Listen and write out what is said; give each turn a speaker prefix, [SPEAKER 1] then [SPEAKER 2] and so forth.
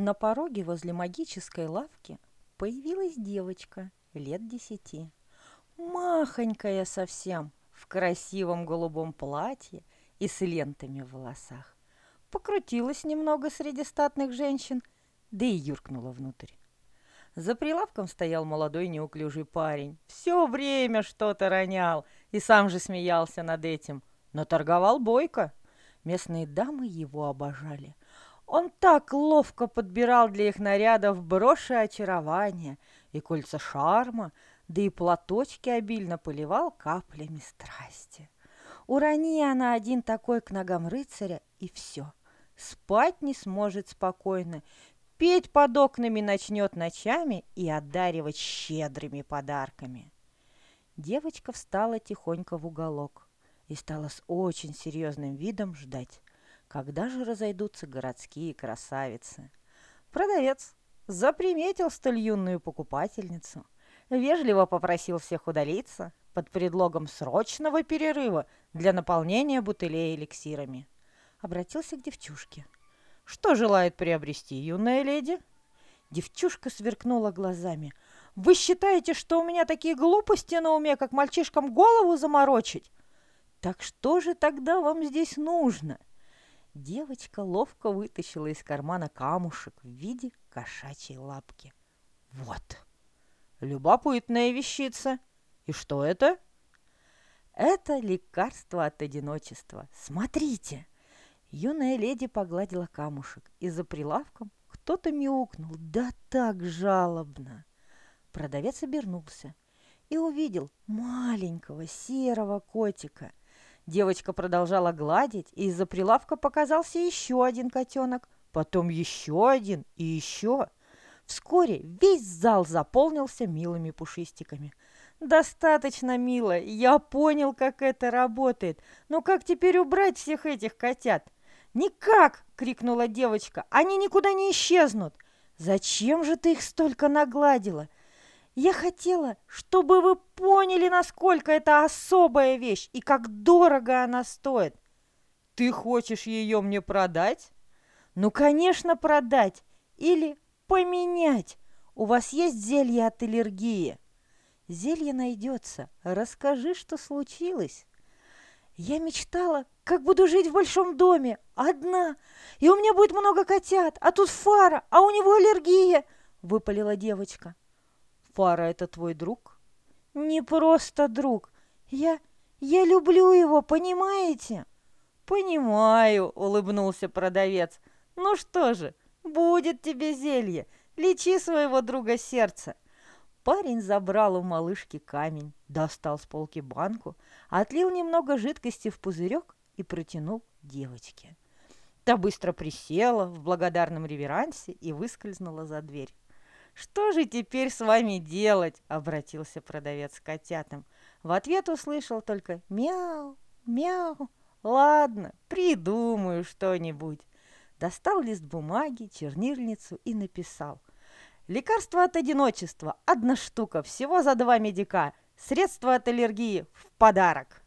[SPEAKER 1] На пороге возле магической лавки появилась девочка лет десяти. Махонькая совсем, в красивом голубом платье и с лентами в волосах. Покрутилась немного среди статных женщин, да и юркнула внутрь. За прилавком стоял молодой неуклюжий парень. Все время что-то ронял и сам же смеялся над этим. Но торговал бойко. Местные дамы его обожали. Он так ловко подбирал для их нарядов броши очарования и кольца шарма, да и платочки обильно поливал каплями страсти. Урони она один такой к ногам рыцаря, и все. Спать не сможет спокойно, петь под окнами начнет ночами и одаривать щедрыми подарками. Девочка встала тихонько в уголок и стала с очень серьезным видом ждать, когда же разойдутся городские красавицы. Продавец заприметил столь юную покупательницу, вежливо попросил всех удалиться под предлогом срочного перерыва для наполнения бутылей эликсирами. Обратился к девчушке. «Что желает приобрести юная леди?» Девчушка сверкнула глазами. «Вы считаете, что у меня такие глупости на уме, как мальчишкам голову заморочить? Так что же тогда вам здесь нужно?» Девочка ловко вытащила из кармана камушек в виде кошачьей лапки. «Вот, любопытная вещица. И что это?» «Это лекарство от одиночества. Смотрите!» Юная леди погладила камушек, и за прилавком кто-то мяукнул, да так жалобно. Продавец обернулся и увидел маленького серого котика. Девочка продолжала гладить, и из-за прилавка показался еще один котенок, потом еще один и еще. Вскоре весь зал заполнился милыми пушистиками. «Достаточно мило, я понял, как это работает. Но как теперь убрать всех этих котят?» «Никак!» — крикнула девочка. «Они никуда не исчезнут!» «Зачем же ты их столько нагладила?» Я хотела, чтобы вы поняли, насколько это особая вещь и как дорого она стоит. Ты хочешь ее мне продать? Ну, конечно, продать или поменять. У вас есть зелье от аллергии? Зелье найдется. Расскажи, что случилось. Я мечтала, как буду жить в большом доме, одна, и у меня будет много котят, а тут фара, а у него аллергия, выпалила девочка. Фара — это твой друг? Не просто друг. Я... я люблю его, понимаете? Понимаю, улыбнулся продавец. Ну что же, будет тебе зелье. Лечи своего друга сердца. Парень забрал у малышки камень, достал с полки банку, отлил немного жидкости в пузырек и протянул девочке. Та быстро присела в благодарном реверансе и выскользнула за дверь. «Что же теперь с вами делать?» – обратился продавец к котятам. В ответ услышал только «мяу, мяу». «Ладно, придумаю что-нибудь». Достал лист бумаги, чернильницу и написал. «Лекарство от одиночества. Одна штука, всего за два медика. Средство от аллергии в подарок».